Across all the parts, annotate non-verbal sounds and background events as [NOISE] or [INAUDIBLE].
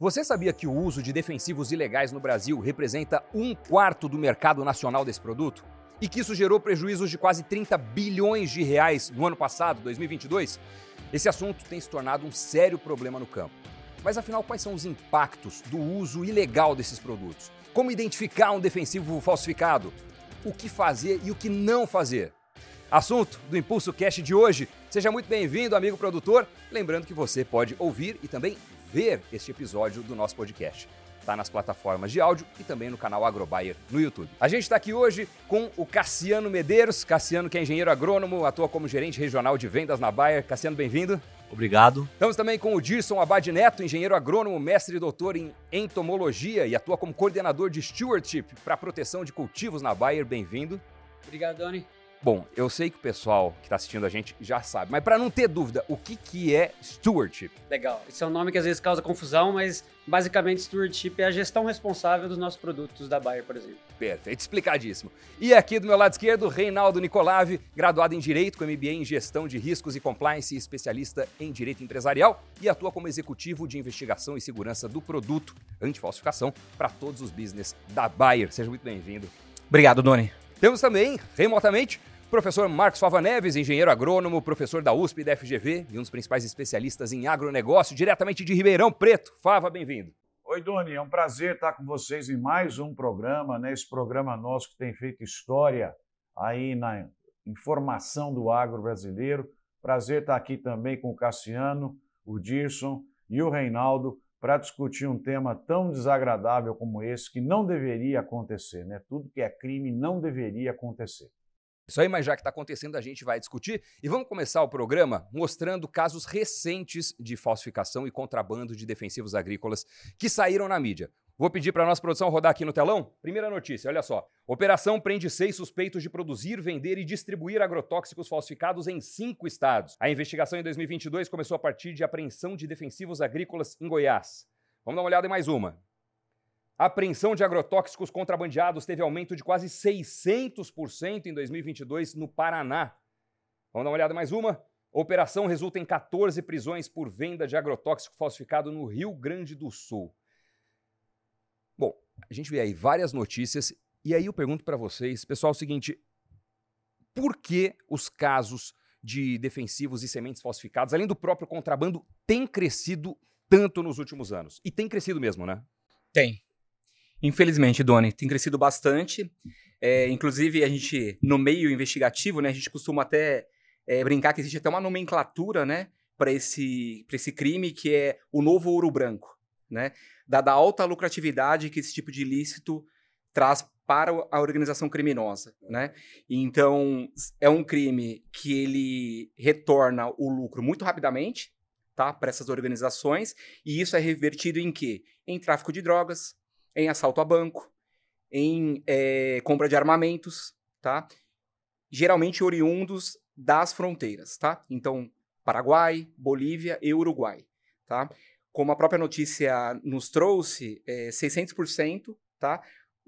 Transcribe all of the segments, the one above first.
Você sabia que o uso de defensivos ilegais no Brasil representa um quarto do mercado nacional desse produto? E que isso gerou prejuízos de quase 30 bilhões de reais no ano passado, 2022? Esse assunto tem se tornado um sério problema no campo. Mas afinal, quais são os impactos do uso ilegal desses produtos? Como identificar um defensivo falsificado? O que fazer e o que não fazer? Assunto do Impulso Cash de hoje. Seja muito bem-vindo, amigo produtor. Lembrando que você pode ouvir e também ver este episódio do nosso podcast. Está nas plataformas de áudio e também no canal Agrobuyer no YouTube. A gente está aqui hoje com o Cassiano Medeiros. Cassiano, que é engenheiro agrônomo, atua como gerente regional de vendas na Bayer. Cassiano, bem-vindo. Obrigado. Estamos também com o Dirson Abad Neto, engenheiro agrônomo, mestre e doutor em entomologia e atua como coordenador de stewardship para proteção de cultivos na Bayer. Bem-vindo. Obrigado, Doni. Bom, eu sei que o pessoal que está assistindo a gente já sabe, mas para não ter dúvida, o que, que é stewardship? Legal. Esse é um nome que às vezes causa confusão, mas basicamente stewardship é a gestão responsável dos nossos produtos da Bayer, por exemplo. Perfeito, explicadíssimo. E aqui do meu lado esquerdo, Reinaldo Nicolave, graduado em Direito com MBA em Gestão de Riscos e Compliance e especialista em Direito Empresarial e atua como executivo de investigação e segurança do produto anti-falsificação para todos os business da Bayer. Seja muito bem-vindo. Obrigado, Doni. Temos também, remotamente, Professor Marcos Fava Neves, engenheiro agrônomo, professor da USP e da FGV e um dos principais especialistas em agronegócio, diretamente de Ribeirão Preto. Fava, bem-vindo. Oi, Doni, é um prazer estar com vocês em mais um programa, né? Esse programa nosso que tem feito história aí na informação do agro brasileiro. Prazer estar aqui também com o Cassiano, o Dirson e o Reinaldo para discutir um tema tão desagradável como esse, que não deveria acontecer, né? Tudo que é crime não deveria acontecer. Isso aí, mas já que está acontecendo, a gente vai discutir. E vamos começar o programa mostrando casos recentes de falsificação e contrabando de defensivos agrícolas que saíram na mídia. Vou pedir para a nossa produção rodar aqui no telão. Primeira notícia, olha só. Operação prende seis suspeitos de produzir, vender e distribuir agrotóxicos falsificados em cinco estados. A investigação em 2022 começou a partir de apreensão de defensivos agrícolas em Goiás. Vamos dar uma olhada em mais uma. A apreensão de agrotóxicos contrabandeados teve aumento de quase 600% em 2022 no Paraná. Vamos dar uma olhada mais uma? Operação resulta em 14 prisões por venda de agrotóxico falsificado no Rio Grande do Sul. Bom, a gente vê aí várias notícias e aí eu pergunto para vocês, pessoal, é o seguinte: por que os casos de defensivos e sementes falsificados, além do próprio contrabando, têm crescido tanto nos últimos anos? E tem crescido mesmo, né? Tem. Infelizmente, Doni, tem crescido bastante. É, inclusive, a gente, no meio investigativo, né, a gente costuma até é, brincar que existe até uma nomenclatura, né, para esse, esse crime, que é o novo ouro branco, né? Dada a alta lucratividade que esse tipo de ilícito traz para a organização criminosa, né? Então, é um crime que ele retorna o lucro muito rapidamente, tá? Para essas organizações, e isso é revertido em quê? Em tráfico de drogas, em assalto a banco, em é, compra de armamentos, tá? Geralmente oriundos das fronteiras, tá? Então, Paraguai, Bolívia e Uruguai, tá? Como a própria notícia nos trouxe, é, 600%, tá?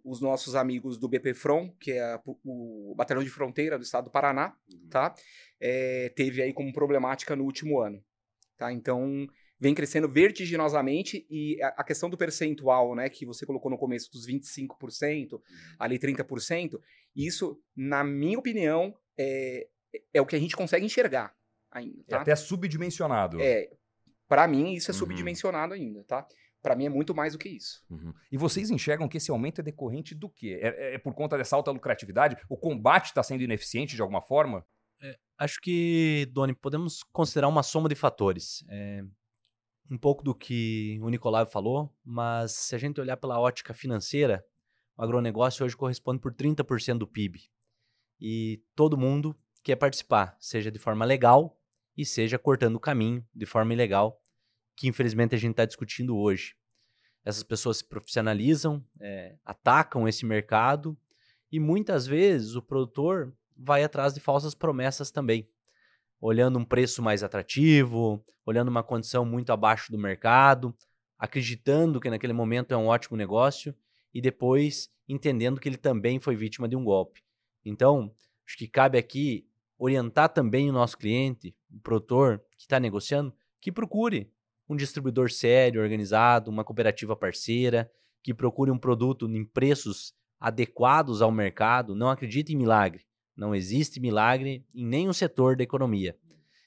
Os nossos amigos do BPFRON, que é a, o Batalhão de Fronteira do Estado do Paraná, uhum. tá? É, teve aí como problemática no último ano, tá? Então, vem crescendo vertiginosamente e a questão do percentual, né, que você colocou no começo dos 25%, uhum. ali 30%, isso, na minha opinião, é, é o que a gente consegue enxergar ainda, é tá? É até subdimensionado. É, para mim isso é uhum. subdimensionado ainda, tá? Para mim é muito mais do que isso. Uhum. E vocês enxergam que esse aumento é decorrente do quê? É, é por conta dessa alta lucratividade? O combate está sendo ineficiente de alguma forma? É, acho que, Doni, podemos considerar uma soma de fatores. É, um pouco do que o Nicolau falou, mas se a gente olhar pela ótica financeira, o agronegócio hoje corresponde por 30% do PIB. E todo mundo quer participar, seja de forma legal e seja cortando o caminho de forma ilegal, que infelizmente a gente está discutindo hoje. Essas pessoas se profissionalizam, é, atacam esse mercado e muitas vezes o produtor vai atrás de falsas promessas também olhando um preço mais atrativo, olhando uma condição muito abaixo do mercado, acreditando que naquele momento é um ótimo negócio e depois entendendo que ele também foi vítima de um golpe. Então, acho que cabe aqui orientar também o nosso cliente, o produtor que está negociando, que procure um distribuidor sério, organizado, uma cooperativa parceira, que procure um produto em preços adequados ao mercado, não acredite em milagre. Não existe milagre em nenhum setor da economia.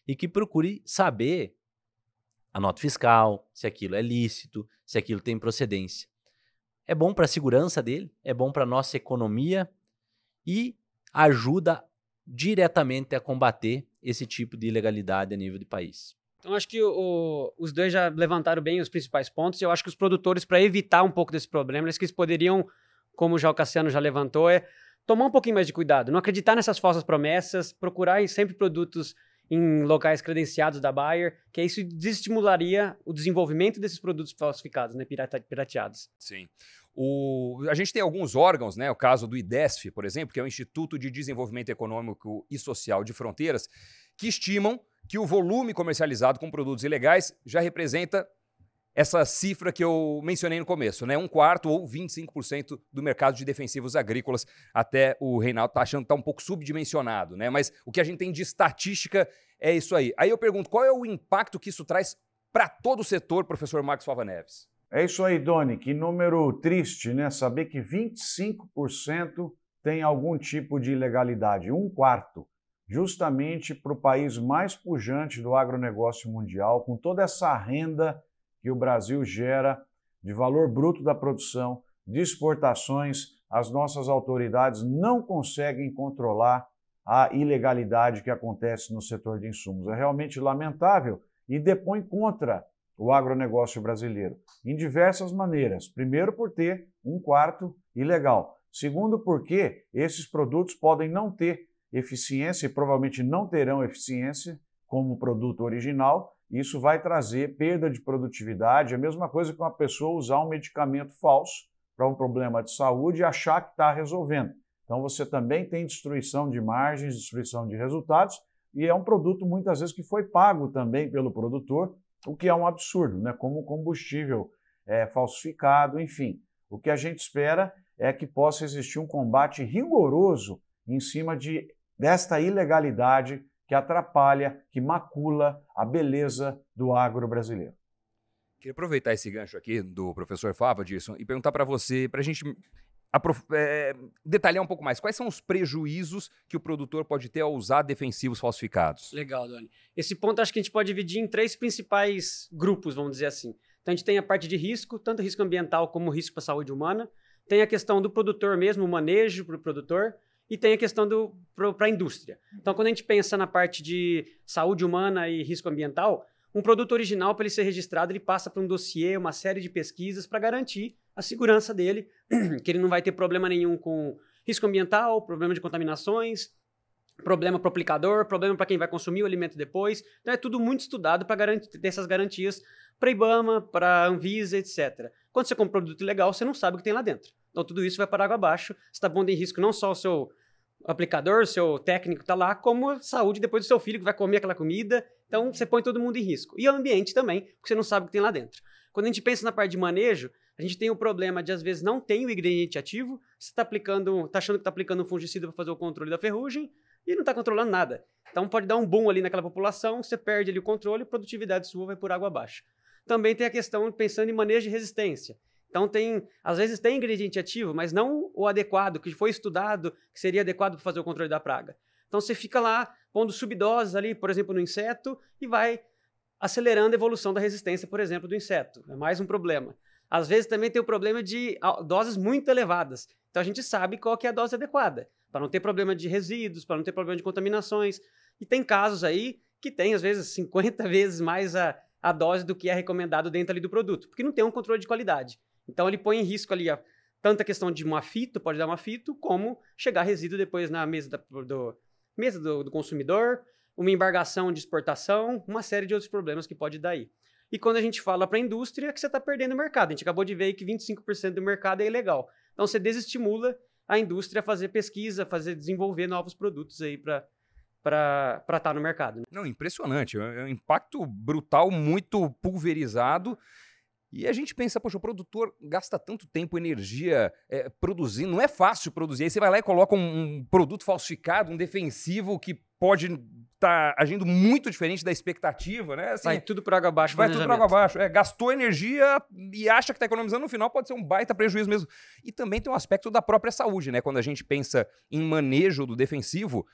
E que procure saber a nota fiscal, se aquilo é lícito, se aquilo tem procedência. É bom para a segurança dele, é bom para a nossa economia e ajuda diretamente a combater esse tipo de ilegalidade a nível de país. Então, acho que o, os dois já levantaram bem os principais pontos. Eu acho que os produtores, para evitar um pouco desse problema, eles que poderiam, como já o Cassiano já levantou, é tomar um pouquinho mais de cuidado, não acreditar nessas falsas promessas, procurar sempre produtos em locais credenciados da Bayer, que isso desestimularia o desenvolvimento desses produtos falsificados, né, pirateados. Sim. O, a gente tem alguns órgãos, né, o caso do IDESF, por exemplo, que é o Instituto de Desenvolvimento Econômico e Social de Fronteiras, que estimam que o volume comercializado com produtos ilegais já representa essa cifra que eu mencionei no começo, né? Um quarto ou 25% do mercado de defensivos agrícolas. Até o Reinaldo está achando que está um pouco subdimensionado, né? Mas o que a gente tem de estatística é isso aí. Aí eu pergunto, qual é o impacto que isso traz para todo o setor, professor Marcos Fava Neves? É isso aí, Doni. Que número triste, né? Saber que 25% tem algum tipo de ilegalidade. Um quarto justamente para o país mais pujante do agronegócio mundial, com toda essa renda que o Brasil gera de valor bruto da produção, de exportações, as nossas autoridades não conseguem controlar a ilegalidade que acontece no setor de insumos. É realmente lamentável e depõe contra o agronegócio brasileiro, em diversas maneiras. Primeiro, por ter um quarto ilegal. Segundo, porque esses produtos podem não ter eficiência e provavelmente não terão eficiência como produto original. Isso vai trazer perda de produtividade, é a mesma coisa que uma pessoa usar um medicamento falso para um problema de saúde e achar que está resolvendo. Então você também tem destruição de margens, destruição de resultados, e é um produto muitas vezes que foi pago também pelo produtor, o que é um absurdo, né? como combustível é, falsificado, enfim. O que a gente espera é que possa existir um combate rigoroso em cima de desta ilegalidade que atrapalha, que macula a beleza do agro brasileiro. Queria aproveitar esse gancho aqui do professor Fava, Dirson, e perguntar para você, para a gente é, detalhar um pouco mais, quais são os prejuízos que o produtor pode ter ao usar defensivos falsificados? Legal, Doni. Esse ponto acho que a gente pode dividir em três principais grupos, vamos dizer assim. Então a gente tem a parte de risco, tanto risco ambiental como risco para a saúde humana. Tem a questão do produtor mesmo, o manejo para o produtor e tem a questão para a indústria. Então, quando a gente pensa na parte de saúde humana e risco ambiental, um produto original, para ele ser registrado, ele passa por um dossiê, uma série de pesquisas para garantir a segurança dele, [CLEARS THROAT] que ele não vai ter problema nenhum com risco ambiental, problema de contaminações, problema para o aplicador, problema para quem vai consumir o alimento depois. Então, é tudo muito estudado para garantir ter essas garantias para IBAMA, para Anvisa, etc. Quando você compra um produto legal, você não sabe o que tem lá dentro. Então tudo isso vai para água abaixo. Você está pondo em risco não só o seu aplicador, o seu técnico está lá, como a saúde depois do seu filho que vai comer aquela comida. Então você põe todo mundo em risco. E o ambiente também, porque você não sabe o que tem lá dentro. Quando a gente pensa na parte de manejo, a gente tem o problema de às vezes não tem o ingrediente ativo, você está aplicando, está achando que está aplicando um fungicida para fazer o controle da ferrugem e não está controlando nada. Então pode dar um boom ali naquela população, você perde ali o controle, a produtividade sua vai por água abaixo. Também tem a questão pensando em manejo de resistência. Então tem, às vezes tem ingrediente ativo, mas não o adequado, que foi estudado, que seria adequado para fazer o controle da praga. Então você fica lá pondo subdoses ali, por exemplo, no inseto e vai acelerando a evolução da resistência, por exemplo, do inseto. É mais um problema. Às vezes também tem o problema de doses muito elevadas. Então a gente sabe qual é a dose adequada, para não ter problema de resíduos, para não ter problema de contaminações. E tem casos aí que tem, às vezes, 50 [LAUGHS] vezes mais a, a dose do que é recomendado dentro ali do produto, porque não tem um controle de qualidade. Então ele põe em risco ali a, tanto a questão de um afito, pode dar um afito, como chegar resíduo depois na mesa, da, do, mesa do, do, consumidor, uma embargação de exportação, uma série de outros problemas que pode dar aí. E quando a gente fala para a indústria, é que você está perdendo o mercado. A gente acabou de ver que 25% do mercado é ilegal. Então você desestimula a indústria a fazer pesquisa, fazer desenvolver novos produtos aí para para estar tá no mercado. Não, impressionante. É um impacto brutal, muito pulverizado e a gente pensa, poxa, o produtor gasta tanto tempo, energia é, produzindo, não é fácil produzir. Aí você vai lá e coloca um, um produto falsificado, um defensivo que pode tá agindo muito diferente da expectativa, né? Assim, Vai tudo por água abaixo. vai tudo para água abaixo. É, gastou energia e acha que está economizando, no final pode ser um baita prejuízo mesmo. E também tem um aspecto da própria saúde, né? Quando a gente pensa em manejo do defensivo,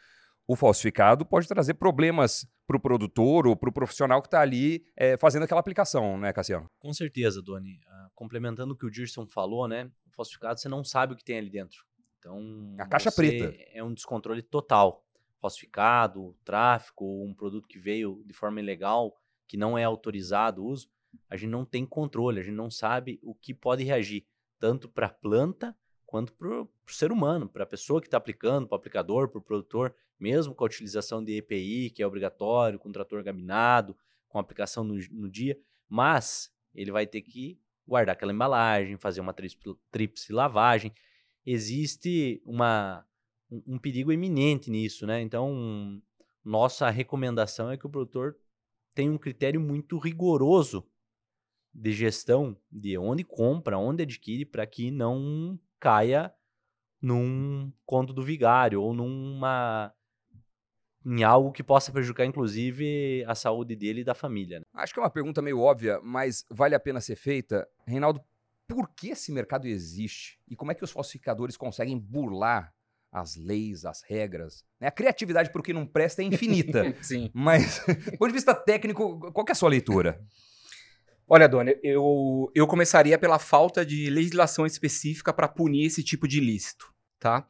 o falsificado pode trazer problemas para o produtor ou para o profissional que está ali é, fazendo aquela aplicação, né, Cassiano? Com certeza, Doni. Ah, complementando o que o Dirson falou, né? O falsificado você não sabe o que tem ali dentro. Então, A caixa preta. É um descontrole total. Falsificado, tráfico, um produto que veio de forma ilegal, que não é autorizado o uso, a gente não tem controle, a gente não sabe o que pode reagir, tanto para a planta quanto para o ser humano, para a pessoa que está aplicando, para o aplicador, para o produtor, mesmo com a utilização de EPI, que é obrigatório, com trator gabinado, com aplicação no, no dia, mas ele vai ter que guardar aquela embalagem, fazer uma tríplice, lavagem. Existe uma, um, um perigo iminente nisso, né? Então, nossa recomendação é que o produtor tenha um critério muito rigoroso de gestão de onde compra, onde adquire, para que não caia num conto do vigário ou numa em algo que possa prejudicar inclusive a saúde dele e da família. né? Acho que é uma pergunta meio óbvia, mas vale a pena ser feita. Reinaldo, por que esse mercado existe? E como é que os falsificadores conseguem burlar as leis, as regras? né? A criatividade para o que não presta é infinita. [LAUGHS] Sim. mas, do ponto de vista técnico, qual que é a sua leitura? Olha, Dona, eu, eu começaria pela falta de legislação específica para punir esse tipo de ilícito, tá?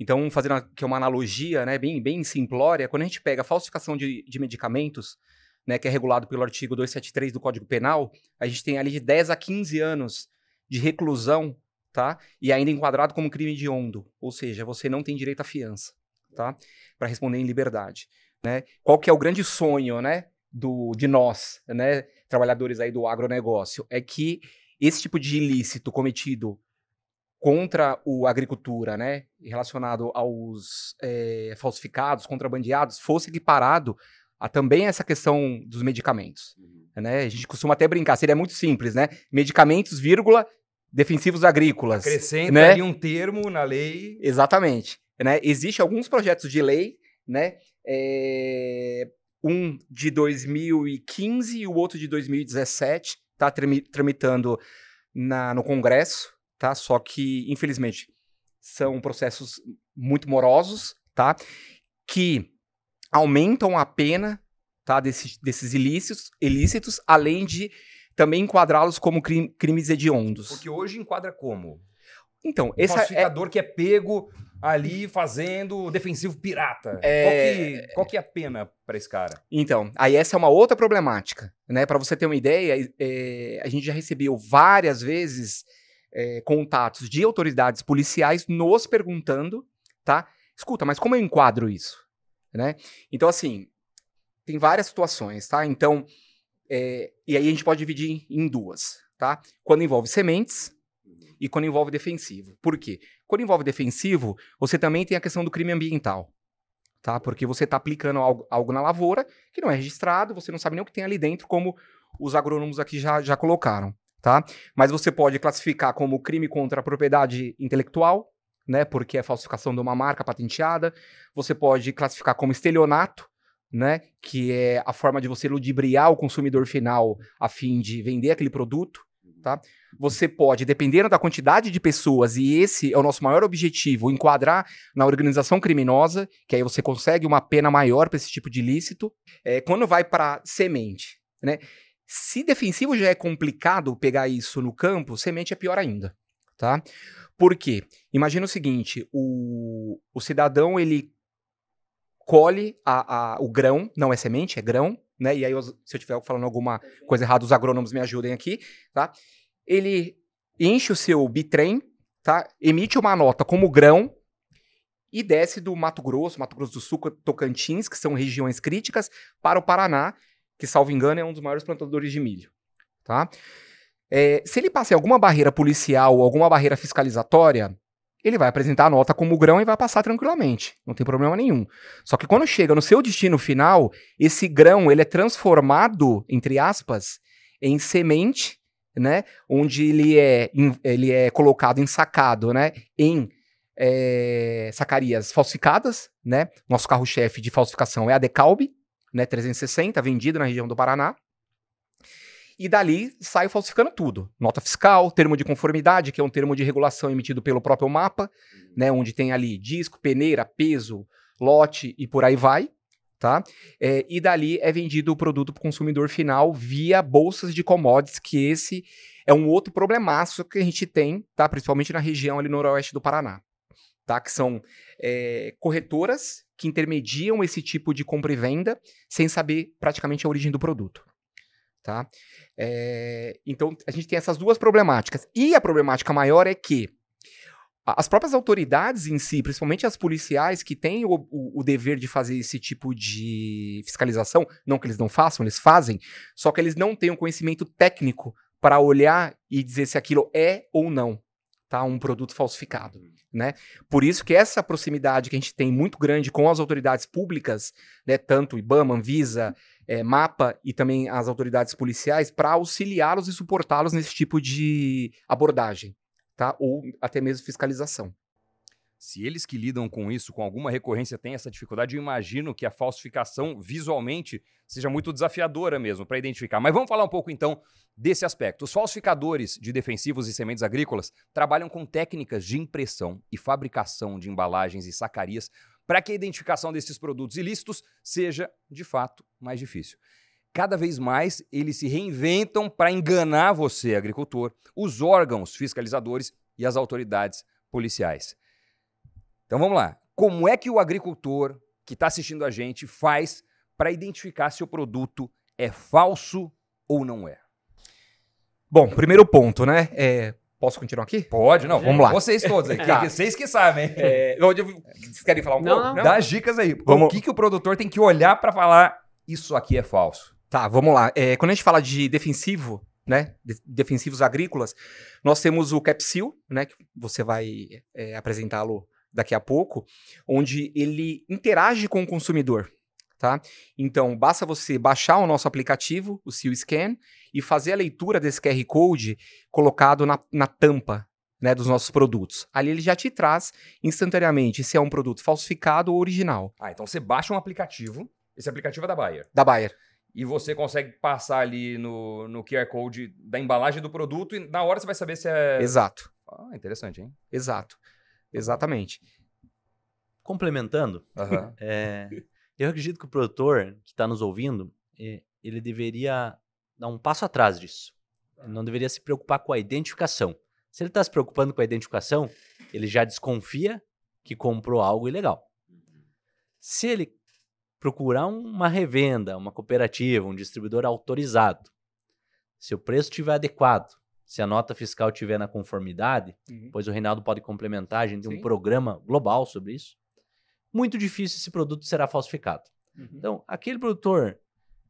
Então, fazendo aqui uma analogia, né, bem, bem simplória, quando a gente pega a falsificação de, de medicamentos, né, que é regulado pelo artigo 273 do Código Penal, a gente tem ali de 10 a 15 anos de reclusão, tá? E ainda enquadrado como crime hediondo, ou seja, você não tem direito à fiança, tá? Para responder em liberdade, né? Qual que é o grande sonho, né, do, de nós, né, trabalhadores aí do agronegócio, é que esse tipo de ilícito cometido contra o agricultura, né, relacionado aos eh, falsificados, contrabandeados, fosse equiparado a também essa questão dos medicamentos, né? A gente costuma até brincar, seria muito simples, né? Medicamentos, vírgula, defensivos agrícolas. Acrescenta né? ali um termo na lei. Exatamente. Né? Existem alguns projetos de lei, né? É, Um de 2015 e o outro de 2017, está tramitando na, no Congresso, tá? Só que, infelizmente, são processos muito morosos, tá? Que aumentam a pena, tá? Desses, desses ilícitos, ilícitos, além de também enquadrá-los como crim- crimes hediondos. Porque hoje enquadra como? Então, Um esse é, falsificador que é pego ali fazendo defensivo pirata. É- Qual, que, qual que é a pena para esse cara? Então, aí essa é uma outra problemática, né? Para você ter uma ideia, é, a gente já recebeu várias vezes é, contatos de autoridades policiais nos perguntando, tá? Escuta, mas como eu enquadro isso, né? Então, assim, tem várias situações, tá? Então, é, e aí a gente pode dividir em duas, tá? Quando envolve sementes e quando envolve defensivo. Por quê? Quando envolve defensivo, você também tem a questão do crime ambiental, tá? Porque você está aplicando algo, algo na lavoura que não é registrado, você não sabe nem o que tem ali dentro, como os agrônomos aqui já, já colocaram, tá? Mas você pode classificar como crime contra a propriedade intelectual, né? Porque é falsificação de uma marca patenteada. Você pode classificar como estelionato, né? Que é a forma de você ludibriar o consumidor final a fim de vender aquele produto, tá? Você pode, dependendo da quantidade de pessoas, e esse é o nosso maior objetivo, enquadrar na organização criminosa, que aí você consegue uma pena maior para esse tipo de ilícito. É, quando vai para semente, né? Se defensivo já é complicado pegar isso no campo, semente é pior ainda, tá? Por quê? Imagina o seguinte, o, o cidadão, ele colhe a, a- o grão, não é semente, é grão, né? E aí, os- se eu estiver falando alguma coisa errada, os agrônomos me ajudem aqui, tá? Ele enche o seu bitrem, tá? Emite uma nota como grão e desce do Mato Grosso, Mato Grosso do Sul, Tocantins, que são regiões críticas, para o Paraná, que, salvo engano, é um dos maiores plantadores de milho, tá? É, se ele passa em alguma barreira policial ou alguma barreira fiscalizatória, ele vai apresentar a nota como grão e vai passar tranquilamente, não tem problema nenhum. Só que quando chega no seu destino final, esse grão ele é transformado, entre aspas, em semente, né? Onde ele é, em- ele é colocado ensacado, né? Em é, sacarias falsificadas, né? Nosso carro-chefe de falsificação é a Decalbe, né? 360, vendido na região do Paraná. E dali sai falsificando tudo. Nota fiscal, termo de conformidade, que é um termo de regulação emitido pelo próprio mapa, né? Onde tem ali disco, peneira, peso, lote e por aí vai. Tá? É, e dali é vendido o produto para o consumidor final via bolsas de commodities, que esse é um outro problemaço que a gente tem, tá? principalmente na região ali noroeste do Paraná tá? Que são é, corretoras que intermediam esse tipo de compra e venda sem saber praticamente a origem do produto, tá? É, então, a gente tem essas duas problemáticas. E a problemática maior é que as próprias autoridades em si, principalmente as policiais, que têm o, o, o, dever de fazer esse tipo de fiscalização, não que eles não façam, eles fazem, só que eles não têm um conhecimento técnico para olhar e dizer se aquilo é ou não tá, um produto falsificado. Né? Por isso que essa proximidade que a gente tem muito grande com as autoridades públicas, né, tanto IBAMA, Anvisa, é, MAPA e também as autoridades policiais, para auxiliá-los e suportá-los nesse tipo de abordagem, tá? ou até mesmo fiscalização. Se eles que lidam com isso com alguma recorrência têm essa dificuldade, eu imagino que a falsificação visualmente seja muito desafiadora mesmo para identificar. Mas vamos falar um pouco então desse aspecto. Os falsificadores de defensivos e sementes agrícolas trabalham com técnicas de impressão e fabricação de embalagens e sacarias para que a identificação desses produtos ilícitos seja, de fato, mais difícil. Cada vez mais eles se reinventam para enganar você, agricultor, os órgãos fiscalizadores e as autoridades policiais. Então vamos lá. Como é que o agricultor que está assistindo a gente faz para identificar se o produto é falso ou não é? Bom, primeiro ponto, né? É, posso continuar aqui? Pode, não. Vamos lá. Vocês todos aqui. Tá. Vocês que sabem. [LAUGHS] É, vocês querem falar um Não, pouco? não. Dá as dicas aí. Vamos- O que, que o produtor tem que olhar para falar isso aqui é falso? Tá, vamos lá. É, quando a gente fala de defensivo, né? de- defensivos agrícolas, nós temos o Capsil, né? Que você vai é, apresentá-lo daqui a pouco, onde ele interage com o consumidor. Tá? Então, basta você baixar o nosso aplicativo, o Seal Scan, e fazer a leitura desse QR Code colocado na, na tampa né, dos nossos produtos. Ali ele já te traz instantaneamente se é um produto falsificado ou original, Ah, então você baixa um aplicativo. Esse aplicativo é da Bayer. da Bayer. E você consegue passar ali no, no QR Code da embalagem do produto e na hora você vai saber se é. Exato, Ah, interessante, hein? exato. Exatamente. Complementando, Aham. [LAUGHS] é, eu acredito que o produtor que está nos ouvindo, ele deveria dar um passo atrás disso. Ele não deveria se preocupar com a identificação. Se ele está se preocupando com a identificação, ele já desconfia que comprou algo ilegal. Se ele procurar uma revenda, uma cooperativa, um distribuidor autorizado, se o preço estiver adequado, se a nota fiscal estiver na conformidade, pois o Reinaldo pode complementar, a gente tem Sim. um programa global sobre isso. Muito difícil esse produto será falsificado. Então, aquele produtor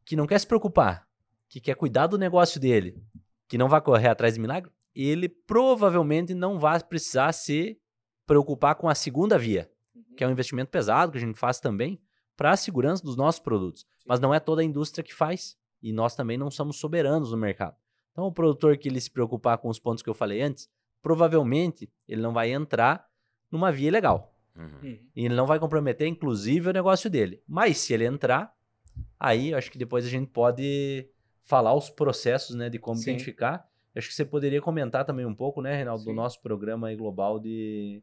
que não quer se preocupar, que quer cuidar do negócio dele, que não vai correr atrás de milagre, ele provavelmente não vai precisar se preocupar com a segunda via, que é um investimento pesado que a gente faz também para a segurança dos nossos produtos. Mas não é toda a indústria que faz e nós também não somos soberanos no mercado. Então, o produtor que ele se preocupar com os pontos que eu falei antes, provavelmente ele não vai entrar numa via legal. Uhum. E ele não vai comprometer, inclusive, o negócio dele. Mas se ele entrar, aí eu acho que depois a gente pode falar os processos né, de como Sim. identificar. Eu acho que você poderia comentar também um pouco, né, Reinaldo, do Sim. nosso programa aí global de,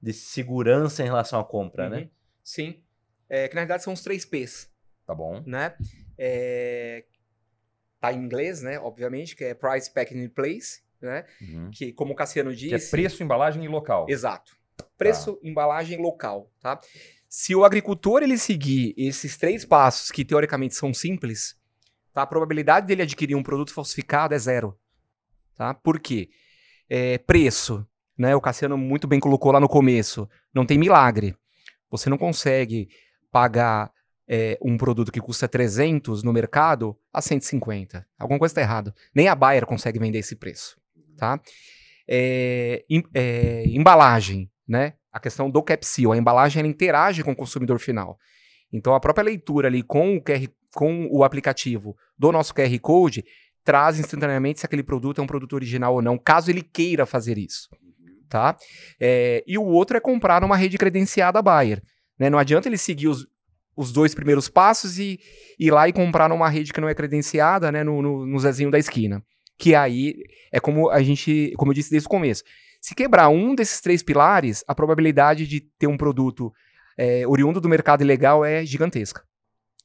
de segurança em relação à compra, né? Uhum. Sim. É, que na verdade são os três P's, Tá bom. né? É, tá em inglês, né? Obviamente, que é Price, Packaging and Place, né? Uhum. Que, como o Cassiano Que disse... é preço, embalagem e local. Exato. Preço, embalagem local, tá? Se o agricultor ele seguir esses três passos que teoricamente são simples, tá? A probabilidade dele adquirir um produto falsificado é zero, tá? Por quê? É, preço, né? O Cassiano muito bem colocou lá no começo. Não tem milagre. Você não consegue pagar é, um produto que custa 300 no mercado a 150. Alguma coisa está errado. Nem a Bayer consegue vender esse preço, tá? É, em- é, embalagem, né? A questão do capsil, a embalagem ela interage com o consumidor final. Então a própria leitura ali com o QR, com o aplicativo do nosso QR Code traz instantaneamente se aquele produto é um produto original ou não, caso ele queira fazer isso. tá? É, e o outro é comprar numa rede credenciada Bayer. Né? Não adianta ele seguir os, os dois primeiros passos e ir lá e comprar numa rede que não é credenciada, né? No, no, no Zezinho da esquina. Que aí é como a gente, como eu disse desde o começo. Se quebrar um desses três pilares, a probabilidade de ter um produto é, oriundo do mercado ilegal é gigantesca.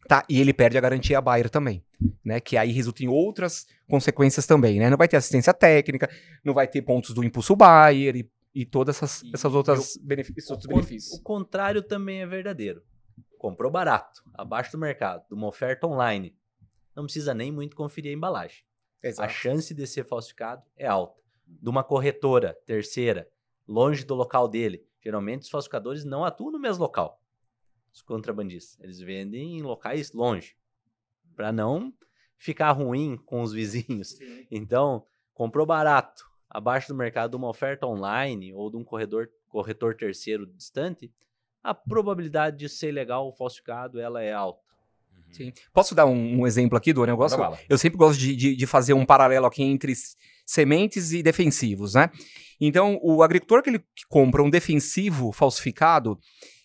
Tá? E ele perde a garantia Bayer também, né? Que aí resulta em outras consequências também, né? Não vai ter assistência técnica, não vai ter pontos do impulso Bayer e, e todas essas, essas outras benefícios, O, outros con- benefícios. o contrário também é verdadeiro. Comprou barato, abaixo do mercado, de uma oferta online. Não precisa nem muito conferir a embalagem. A chance de ser falsificado é alta. De uma corretora terceira, longe do local dele. Geralmente os falsificadores não atuam no mesmo local. Os contrabandistas. Eles vendem em locais longe. Para não ficar ruim com os vizinhos. Então, comprou barato, abaixo do mercado, de uma oferta online ou de um corredor, corretor terceiro distante, a probabilidade de ser legal ou falsificado ela é alta. Sim. Posso dar um, um exemplo aqui do negócio? Eu sempre gosto de, de, de fazer um paralelo aqui entre sementes e defensivos, né? Então, o agricultor que ele compra um defensivo falsificado,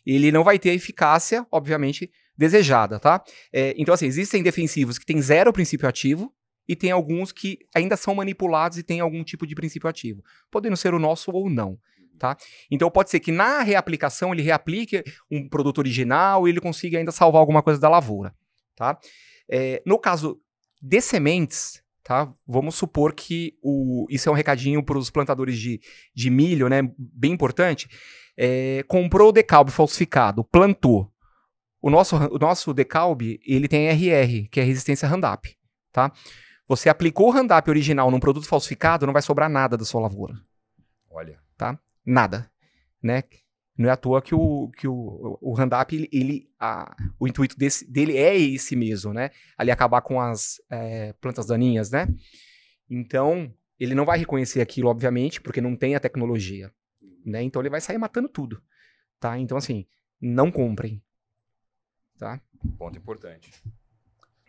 ele não vai ter a eficácia, obviamente, desejada, tá? É, então, assim, existem defensivos que têm zero princípio ativo e tem alguns que ainda são manipulados e têm algum tipo de princípio ativo, podendo ser o nosso ou não. Tá? Então pode ser que na reaplicação ele reaplique um produto original e ele consiga ainda salvar alguma coisa da lavoura. Tá? É, no caso de sementes, tá? Vamos supor que o, isso é um recadinho para os plantadores de, de milho, né? Bem importante. É, comprou o decalbe falsificado, plantou. O nosso, o nosso decalbe, ele tem RR, que é resistência Roundup, tá? Você aplicou o Roundup original num produto falsificado, não vai sobrar nada da sua lavoura. Olha. Nada, né? Não é à toa que o, que o, o Roundup, ele, ele- a- o intuito desse, dele é esse mesmo, né? Ali acabar com as é, plantas daninhas, né? Então, ele não vai reconhecer aquilo, obviamente, porque não tem a tecnologia, né? Então, ele vai sair matando tudo, tá? Então, assim, não comprem, tá? Ponto importante.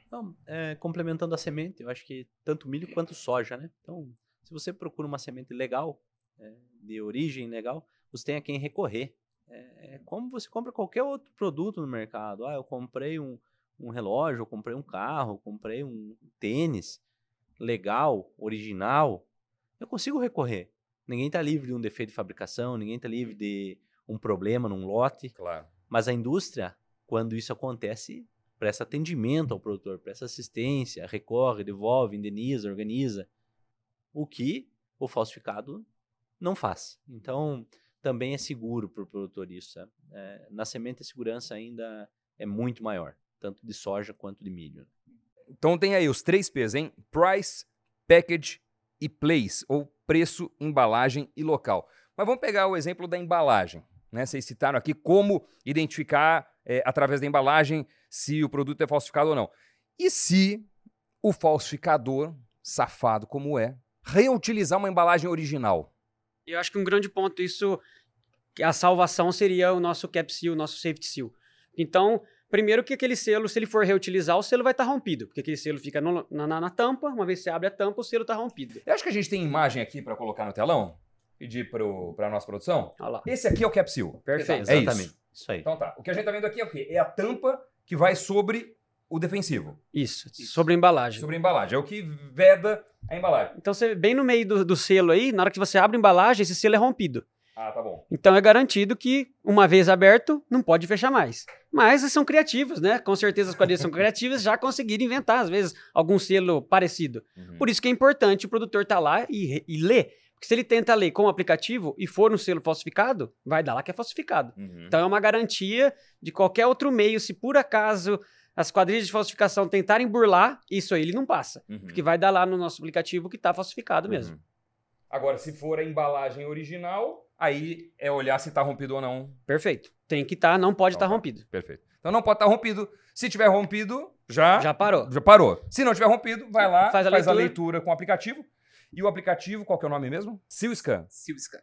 Então, é, complementando a semente, eu acho que tanto milho quanto soja, né? Então, se você procura uma semente legal, é, de origem legal, você tem a quem recorrer. É, é como você compra qualquer outro produto no mercado. Ah, eu comprei um, um relógio, eu comprei um carro, eu comprei um tênis legal, original. Eu consigo recorrer. Ninguém está livre de um defeito de fabricação, ninguém está livre de um problema num lote. Claro. Mas a indústria, quando isso acontece, presta atendimento ao produtor, presta assistência, recorre, devolve, indeniza, organiza. O que o falsificado não faz. Então, também é seguro para o produtor isso. É, na semente, a segurança ainda é muito maior, tanto de soja quanto de milho. Então tem aí os três P's, hein? Price, package e place, ou preço, embalagem e local. Mas vamos pegar o exemplo da embalagem. Né? Vocês citaram aqui como identificar, é, através da embalagem, se o produto é falsificado ou não. E se o falsificador, safado como é, reutilizar uma embalagem original? Eu acho que um grande ponto isso, que a salvação seria o nosso cap seal, o nosso safety seal. Então, primeiro que aquele selo, se ele for reutilizar, o selo vai estar rompido, porque aquele selo fica no- na, na- na tampa, uma vez que você abre a tampa, o selo está rompido. Eu acho que a gente tem imagem aqui para colocar no telão. Pedir para a nossa produção. Olha lá. Esse aqui é o capsule. Perfeito. É Exatamente. isso. Isso aí. Então tá. O que a gente tá vendo aqui é o quê? É a tampa que vai sobre o defensivo. Isso, sobre a embalagem. Sobre a embalagem. É o que veda a embalagem. Então, você, bem no meio do, do selo aí, na hora que você abre a embalagem, esse selo é rompido. Ah, tá bom. Então é garantido que, uma vez aberto, não pode fechar mais. Mas eles são criativos, né? Com certeza as quadrilhas são [LAUGHS] criativas, já conseguiram inventar, às vezes, algum selo parecido. Uhum. Por isso que é importante o produtor estar lá e, e ler. Porque se ele tenta ler com o aplicativo e for no selo falsificado, vai dar lá que é falsificado. Uhum. Então é uma garantia de qualquer outro meio, se por acaso as quadrilhas de falsificação tentarem burlar, isso aí ele não passa. Uhum. Porque vai dar lá no nosso aplicativo que está falsificado mesmo. Uhum. Agora, se for a embalagem original, aí é olhar se tá rompido ou não. Perfeito. Tem que estar, não pode Então estar tá. rompido. Perfeito. Então não pode estar rompido. Se tiver rompido, já, Já parou. já parou. Se não tiver rompido, vai lá, Faz faz, a a, leitura. leitura com o aplicativo. E o aplicativo, qual que é o nome mesmo? SealScan. Silscan.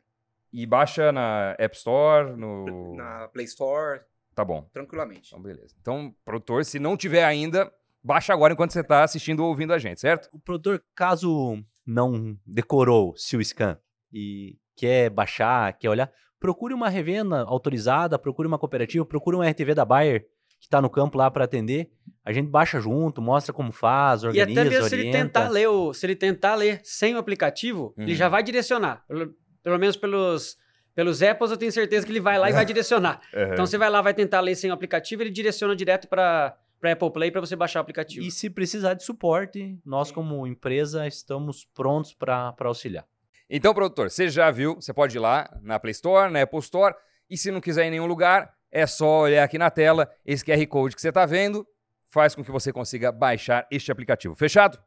E baixa na App Store, no... Na Play Store, Tá bom. tranquilamente. Então, beleza. Então, produtor, se não tiver ainda, baixa agora enquanto você está assistindo ou ouvindo a gente, certo? O produtor, caso não decorou o Scan e quer baixar, quer olhar, procure uma revenda autorizada, procure uma cooperativa, procure um RTV da Bayer que está no campo lá para atender. A gente baixa junto, mostra como faz, E organiza, até mesmo se ele tentar ler o, se ele tentar ler sem o aplicativo, ele Uhum. já vai direcionar. Pelo, pelo menos pelos pelos Apples eu tenho certeza que ele vai lá e vai [LAUGHS] direcionar. É. Então você vai lá, vai tentar ler sem o aplicativo, ele direciona direto para para Apple Play para você baixar o aplicativo. E se precisar de suporte, nós como empresa estamos prontos para auxiliar. Então, produtor, você já viu, você pode ir lá na Play Store, na Apple Store, e se não quiser ir em nenhum lugar, é só olhar aqui na tela, esse QR Code que você está vendo, faz com que você consiga baixar este aplicativo. Fechado?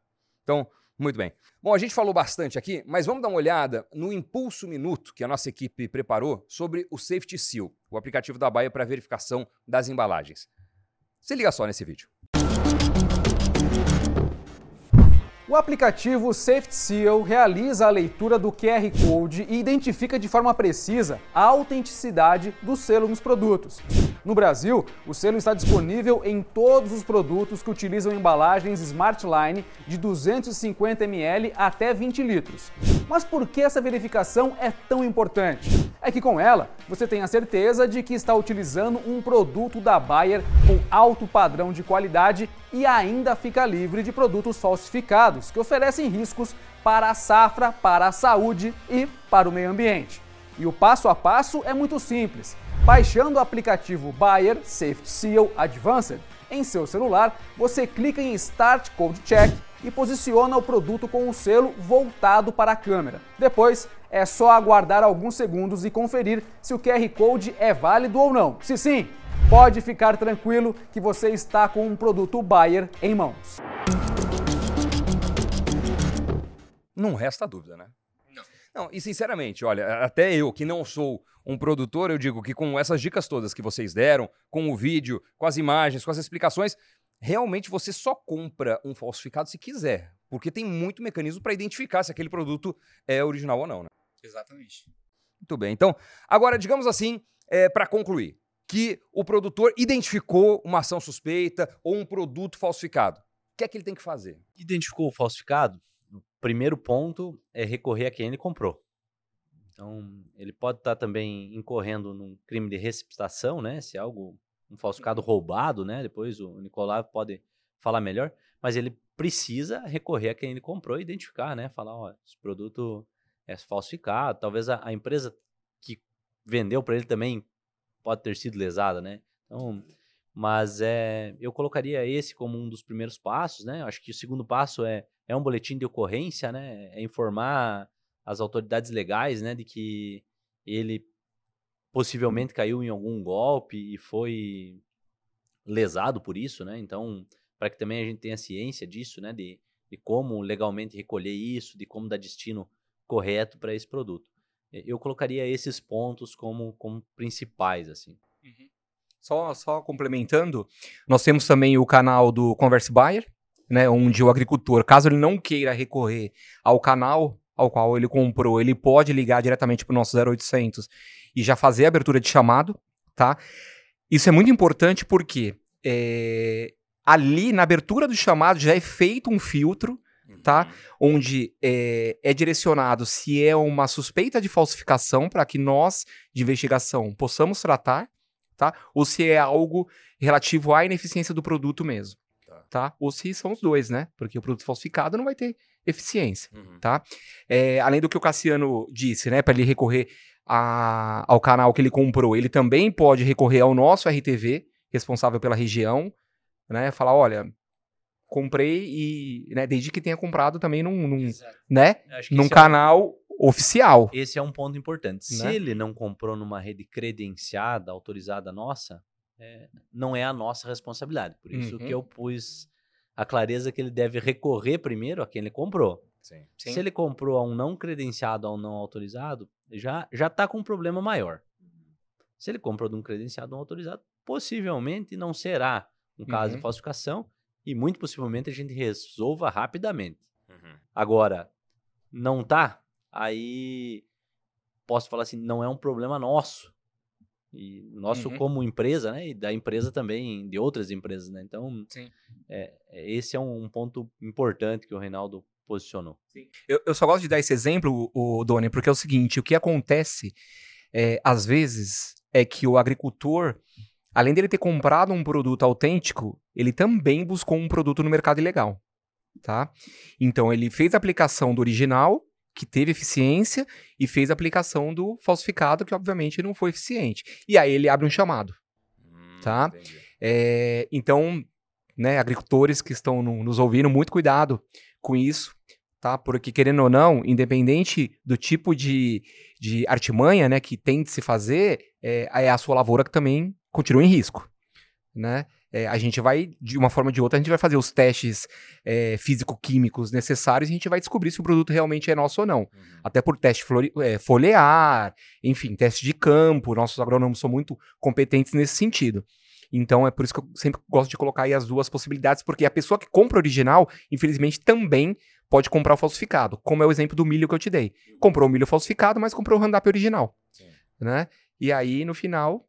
Então, muito bem. Bom, a gente falou bastante aqui, mas vamos dar uma olhada no Impulso Minuto que a nossa equipe preparou sobre o Safety Seal, o aplicativo da Baia para verificação das embalagens. Se liga só nesse vídeo. O aplicativo Safety Seal realiza a leitura do QR Code e identifica de forma precisa a autenticidade do selo nos produtos. No Brasil, o selo está disponível em todos os produtos que utilizam embalagens Smartline de 250 ml até 20 litros. Mas por que essa verificação é tão importante? É que com ela você tem a certeza de que está utilizando um produto da Bayer com alto padrão de qualidade e ainda fica livre de produtos falsificados que oferecem riscos para a safra, para a saúde e para o meio ambiente. E o passo a passo é muito simples. Baixando o aplicativo Bayer Safety Seal Advanced em seu celular, você clica em Start Code Check e posiciona o produto com o selo voltado para a câmera. Depois, é só aguardar alguns segundos e conferir se o QR Code é válido ou não. Se sim, pode ficar tranquilo que você está com um produto Bayer em mãos. Não resta dúvida, né? Não, e sinceramente, olha, até eu que não sou um produtor, eu digo que com essas dicas todas que vocês deram, com o vídeo, com as imagens, com as explicações, realmente você só compra um falsificado se quiser, porque tem muito mecanismo para identificar se aquele produto é original ou não, né? Exatamente. Muito bem. Então, agora, digamos assim, para concluir, que o produtor identificou uma ação suspeita ou um produto falsificado. O que é que ele tem que fazer? Identificou o falsificado? Primeiro ponto é recorrer a quem ele comprou. Então, ele pode estar também incorrendo num crime de receptação, né? Se é algo, um falsificado roubado, né? Depois o Nicolau pode falar melhor, mas ele precisa recorrer a quem ele comprou e identificar, né? Falar, ó, esse produto é falsificado, talvez a, a empresa que vendeu para ele também pode ter sido lesada, né? Então, mas é, eu colocaria esse como um dos primeiros passos, né? Acho que o segundo passo é, é um boletim de ocorrência, né? É informar as autoridades legais, né, de que ele possivelmente caiu em algum golpe e foi lesado por isso, né? Então, para que também a gente tenha ciência disso, né, de, de como legalmente recolher isso, de como dar destino correto para esse produto. Eu colocaria esses pontos como, como principais, assim. Só, só complementando, nós temos também o canal do Converse Buyer, né, onde o agricultor, caso ele não queira recorrer ao canal ao qual ele comprou, ele pode ligar diretamente para o nosso 0800 e já fazer a abertura de chamado, tá? Isso é muito importante porque é, ali na abertura do chamado já é feito um filtro tá? Onde é, é direcionado se é uma suspeita de falsificação para que nós, de investigação, possamos tratar, tá? Ou se é algo relativo à ineficiência do produto mesmo, Tá. Ou se são os dois, né? Porque o produto falsificado não vai ter eficiência, Uhum. tá? É, além do que o Cassiano disse, né? Para ele recorrer a- ao canal que ele comprou, ele também pode recorrer ao nosso RTV, responsável pela região, né? Falar, olha, comprei e, né, desde que tenha comprado também num, num, né, num é um- canal oficial. Esse é um ponto importante. Se Né? ele não comprou numa rede credenciada, autorizada nossa, é, não é a nossa responsabilidade. Por isso Uhum. que eu pus a clareza que ele deve recorrer primeiro a quem ele comprou. Sim. Se ele comprou a um não credenciado, a um não autorizado, já já está com um problema maior. Se ele comprou de um credenciado ou um autorizado, possivelmente não será um caso Uhum. de falsificação e muito possivelmente a gente resolva rapidamente. Uhum. Agora, não tá, aí posso falar assim, não é um problema nosso. E nosso Uhum. como empresa, né? E da empresa também, de outras empresas, né? Então, é, é- esse é um ponto importante que o Reinaldo posicionou. Eu, eu só gosto de dar esse exemplo, o Doni, porque é o seguinte: o que acontece, é, às vezes, é que o agricultor, além dele ter comprado um produto autêntico, ele também buscou um produto no mercado ilegal. Tá? Então, ele fez a aplicação do original, que teve eficiência, e fez a aplicação do falsificado, que obviamente não foi eficiente. E aí ele abre um chamado. Hum, Tá. É, então, né, agricultores que estão no- nos ouvindo, muito cuidado com isso, tá? Porque, querendo ou não, independente do tipo de, de artimanha né, que tem de se fazer, é, é a sua lavoura que também continua em risco, né? É, a gente vai, de uma forma ou de outra, a gente vai fazer os testes é, físico-químicos necessários e a gente vai descobrir se o produto realmente é nosso ou não. Uhum. Até por teste é, foliar, enfim, teste de campo. Nossos agrônomos são muito competentes nesse sentido. Então é por isso que eu sempre gosto de colocar aí as duas possibilidades, porque a pessoa que compra o original, infelizmente, também pode comprar o falsificado, como é o exemplo do milho que eu te dei. Comprou o milho falsificado, mas comprou o Roundup original. Sim. Né? E aí, no final,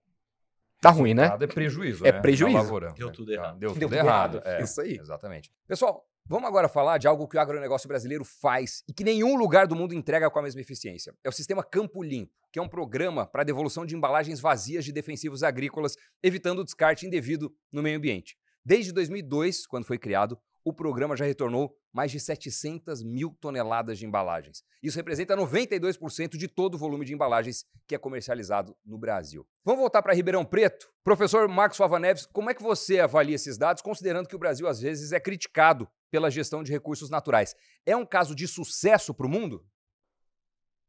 tá ruim, né? É prejuízo, É né? prejuízo. Lavoura, Deu tudo errado. Deu, Deu tudo tudo errado. errado. É, Isso aí. Exatamente. Pessoal, vamos agora falar de algo que o agronegócio brasileiro faz e que nenhum lugar do mundo entrega com a mesma eficiência. É o sistema Campo Limpo, que é um programa para devolução de embalagens vazias de defensivos agrícolas, evitando o descarte indevido no meio ambiente. Desde 2002, quando foi criado, o programa já retornou mais de 700 mil toneladas de embalagens. Isso representa 92% de todo o volume de embalagens que é comercializado no Brasil. Vamos voltar para Ribeirão Preto? Professor Marcos Fava Neves, como é que você avalia esses dados, considerando que o Brasil às vezes é criticado pela gestão de recursos naturais? É um caso de sucesso para o mundo?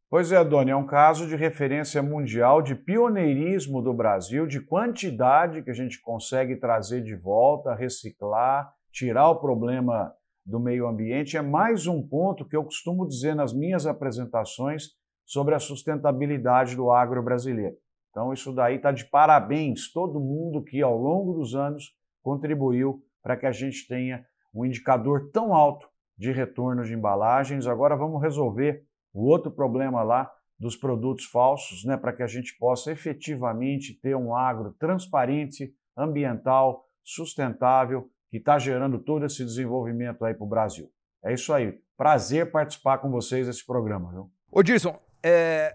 Pois é, Doni, é um caso de referência mundial, de pioneirismo do Brasil, de quantidade que a gente consegue trazer de volta, reciclar, tirar o problema do meio ambiente. É mais um ponto que eu costumo dizer nas minhas apresentações sobre a sustentabilidade do agro brasileiro. Então, isso daí está de parabéns todo mundo que, ao longo dos anos, contribuiu para que a gente tenha um indicador tão alto de retorno de embalagens. Agora vamos resolver o outro problema lá dos produtos falsos, né, para que a gente possa efetivamente ter um agro transparente, ambiental, sustentável, que está gerando todo esse desenvolvimento aí para o Brasil. É isso aí. Prazer participar com vocês desse programa. Viu? Ô, Dirson, é...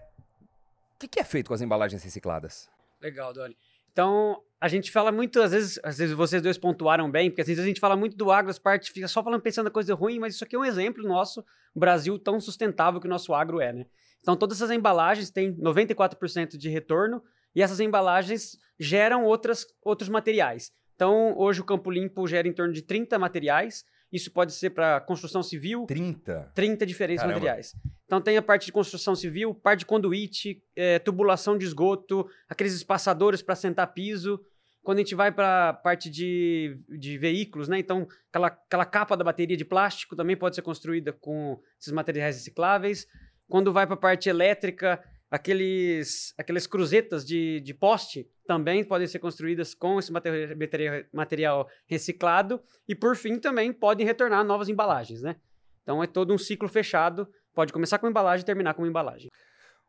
o que que é feito com as embalagens recicladas? Legal, Doni. Então, a gente fala muito, às vezes, às vezes vocês dois pontuaram bem, porque às vezes a gente fala muito do agro, as partes fica só falando pensando na coisa ruim, mas isso aqui é um exemplo nosso, Brasil tão sustentável que o nosso agro é, né? Então, todas essas embalagens têm 94% de retorno e essas embalagens geram outras, outros materiais. Então, hoje o Campo Limpo gera em torno de 30 materiais. Isso pode ser para construção civil, 30. 30 diferentes Caramba. materiais. Então tem a parte de construção civil, parte de conduíte, eh, tubulação de esgoto, aqueles espaçadores para sentar piso. Quando a gente vai para a parte de, de veículos, né? Então aquela, aquela capa da bateria de plástico também pode ser construída com esses materiais recicláveis. Quando vai para a parte elétrica, aqueles, aquelas cruzetas de, de poste também podem ser construídas com esse materi- material, material reciclado. E por fim também podem retornar novas embalagens, né? Então é todo um ciclo fechado. Pode começar com embalagem e terminar com embalagem.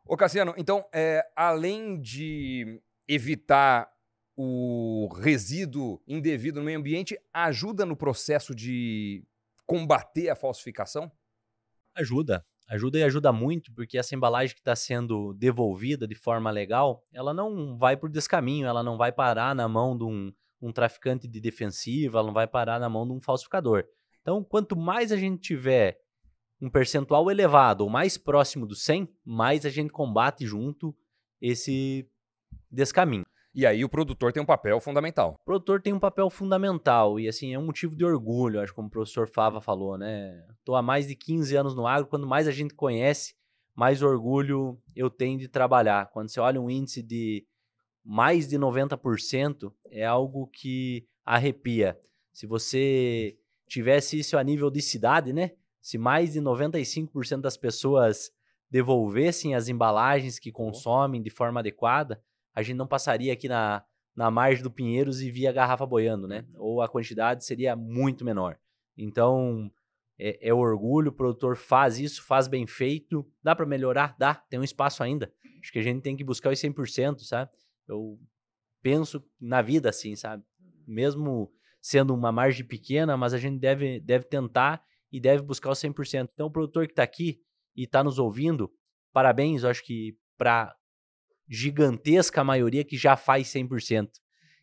Ô, Cassiano, então, é, além de evitar o resíduo indevido no meio ambiente, ajuda no processo de combater a falsificação? Ajuda. Ajuda e ajuda muito, porque essa embalagem que está sendo devolvida de forma legal, ela não vai por descaminho, ela não vai parar na mão de um, um traficante de defensiva, ela não vai parar na mão de um falsificador. Então, quanto mais a gente tiver um percentual elevado ou mais próximo do 100, mais a gente combate junto esse descaminho. E aí o produtor tem um papel fundamental. O produtor tem um papel fundamental e assim é um motivo de orgulho, acho como o professor Fava falou, né? Tô há mais de 15 anos no agro, quando mais a gente conhece, mais orgulho eu tenho de trabalhar. Quando você olha um índice de mais de 90%, é algo que arrepia. Se você tivesse isso a nível de cidade, né? Se mais de 95% das pessoas devolvessem as embalagens que consomem de forma adequada, a gente não passaria aqui na, na margem do Pinheiros e via a garrafa boiando, né? Ou a quantidade seria muito menor. Então, é, é orgulho, o produtor faz isso, faz bem feito. Dá para melhorar? Dá, tem um espaço ainda. Acho que a gente tem que buscar os 100%, sabe? Eu penso na vida assim, sabe? Mesmo sendo uma margem pequena, mas a gente deve, deve tentar e deve buscar o 100%. Então, o produtor que está aqui e está nos ouvindo, parabéns, eu acho que para gigantesca maioria que já faz 100%.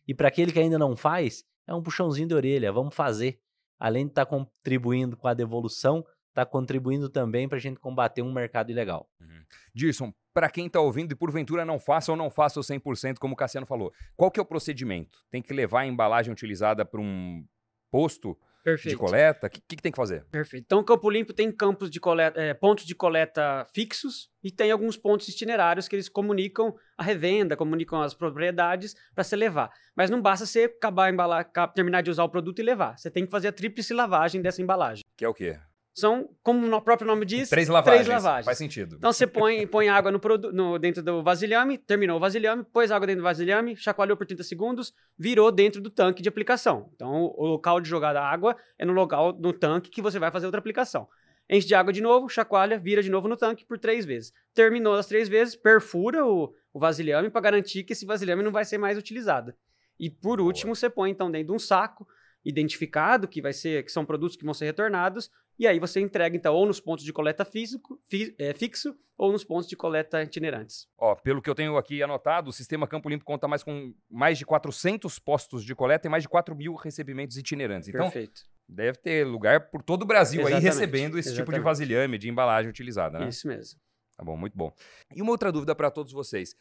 E para aquele que ainda não faz, é um puxãozinho de orelha, vamos fazer. Além de estar tá contribuindo com a devolução, está contribuindo também para a gente combater um mercado ilegal. Uhum. Dirson, para quem está ouvindo e porventura não faça ou não faça o 100%, como o Cassiano falou, qual que é o procedimento? Tem que levar a embalagem utilizada para um posto Perfeito. de coleta? O que, que, tem que fazer? Perfeito. Então, o Campo Limpo tem campos de coleta, é, pontos de coleta fixos e tem alguns pontos itinerários que eles comunicam a revenda, comunicam as propriedades para você levar. Mas não basta você acabar embalar, terminar de usar o produto e levar. Você tem que fazer a tríplice lavagem dessa embalagem. Que é o quê? São, como o próprio nome diz, três lavagens. Três lavagens. Faz sentido. Então você põe, põe água no, no, dentro do vasilhame, terminou o vasilhame, pôs água dentro do vasilhame, chacoalhou por 30 segundos, virou dentro do tanque de aplicação. Então o, local de jogar a água é no local, no tanque que você vai fazer outra aplicação. Enche de água de novo, chacoalha, vira de novo no tanque por três vezes. Terminou as três vezes, perfura o, o vasilhame para garantir que esse vasilhame não vai ser mais utilizado. E por último, Boa. você põe então dentro de um saco identificado, que vai ser que são produtos que vão ser retornados, e aí você entrega, então, ou nos pontos de coleta físico, fi, é, fixo ou nos pontos de coleta itinerantes. Ó, pelo que eu tenho aqui anotado, o sistema Campo Limpo conta mais com mais de 400 postos de coleta e mais de 4 mil recebimentos itinerantes. Então, Perfeito. deve ter lugar por todo o Brasil Exatamente. aí recebendo esse Exatamente. tipo de vasilhame, de embalagem utilizada, né? Isso mesmo. Tá bom, muito bom. E uma outra dúvida para todos vocês.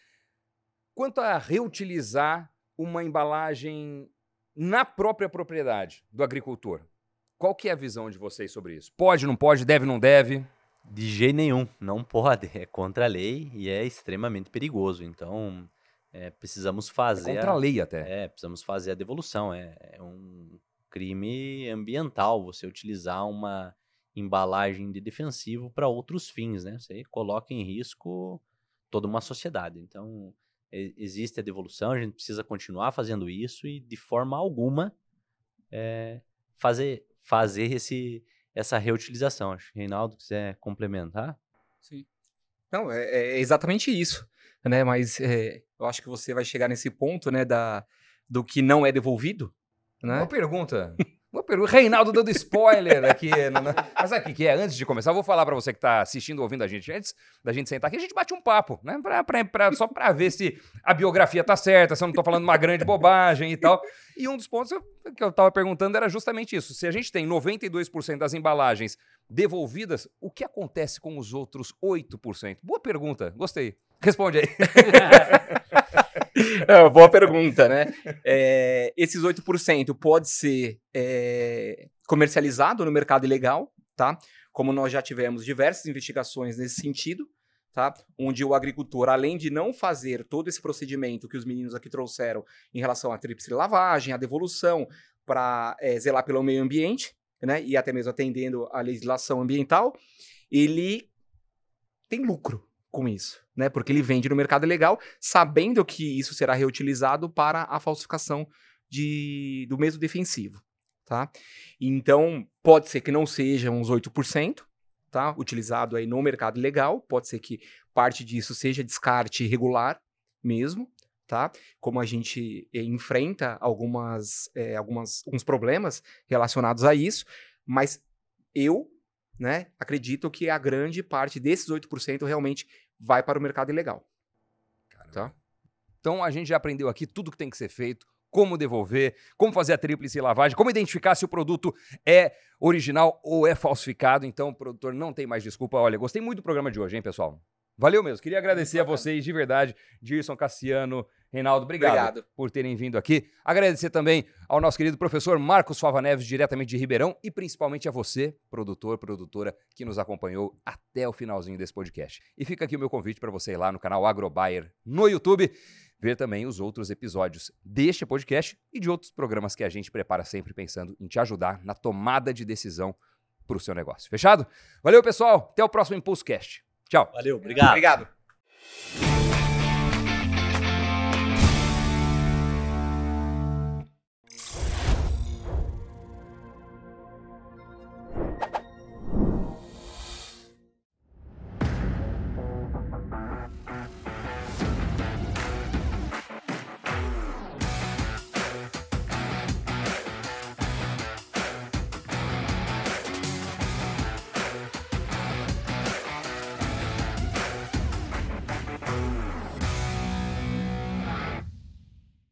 Quanto a reutilizar uma embalagem na própria propriedade do agricultor, qual que é a visão de vocês sobre isso? Pode, não pode, deve, não deve? De jeito nenhum, não pode. É contra a lei e é extremamente perigoso. Então, é, precisamos fazer. É contra a, lei até. É, precisamos fazer a devolução. É, é um crime ambiental você utilizar uma embalagem de defensivo para outros fins, né? Você coloca em risco toda uma sociedade. Então, existe a devolução, a gente precisa continuar fazendo isso e, de forma alguma, é, fazer fazer esse, essa reutilização. Acho que Reinaldo quiser complementar. Sim. Não, é, é exatamente isso, né? Mas é, eu acho que você vai chegar nesse ponto, né, da, do que não é devolvido, né? Uma pergunta. Uma pergunta. Reinaldo dando spoiler aqui. Né? Mas sabe o que é? Antes de começar, eu vou falar para você que está assistindo, ouvindo a gente, antes da gente sentar aqui, a gente bate um papo, né? Pra, pra, pra só para ver se a biografia tá certa, se eu não tô falando uma grande bobagem e tal. E um dos pontos que eu estava perguntando era justamente isso. Se a gente tem 92% das embalagens devolvidas, o que acontece com os outros 8%? Boa pergunta, gostei. Responde aí. [LAUGHS] é, boa pergunta, né? É, esses 8% pode ser é, comercializado no mercado ilegal, tá? Como nós já tivemos diversas investigações nesse sentido, tá? Onde o agricultor, além de não fazer todo esse procedimento que os meninos aqui trouxeram em relação à tríplice lavagem, à devolução, para é, zelar pelo meio ambiente, né? E até mesmo atendendo à legislação ambiental, ele tem lucro com isso, né? Porque ele vende no mercado ilegal, sabendo que isso será reutilizado para a falsificação de, do mesmo defensivo, tá? Então, pode ser que não seja uns 8%, tá? Utilizado aí no mercado ilegal, pode ser que parte disso seja descarte irregular mesmo, tá? Como a gente eh, enfrenta algumas, eh, algumas, alguns problemas relacionados a isso, mas eu né, acredito que a grande parte desses 8% realmente vai para o mercado ilegal. Tá? Então a gente já aprendeu aqui tudo que tem que ser feito, como devolver, como fazer a tríplice lavagem, como identificar se o produto é original ou é falsificado. Então o produtor não tem mais desculpa. Olha, gostei muito do programa de hoje, hein, pessoal? Valeu mesmo. Queria agradecer a vocês de verdade, Dirson, Cassiano, Reinaldo, obrigado, obrigado, por terem vindo aqui. Agradecer também ao nosso querido professor Marcos Fava Neves, diretamente de Ribeirão, e principalmente a você, produtor, produtora, que nos acompanhou até o finalzinho desse podcast. E fica aqui o meu convite para você ir lá no canal AgroBuyer no YouTube, ver também os outros episódios deste podcast e de outros programas que a gente prepara sempre pensando em te ajudar na tomada de decisão para o seu negócio. Fechado? Valeu, pessoal. Até o próximo Impulso Cast. Tchau. Valeu, obrigado. Obrigado.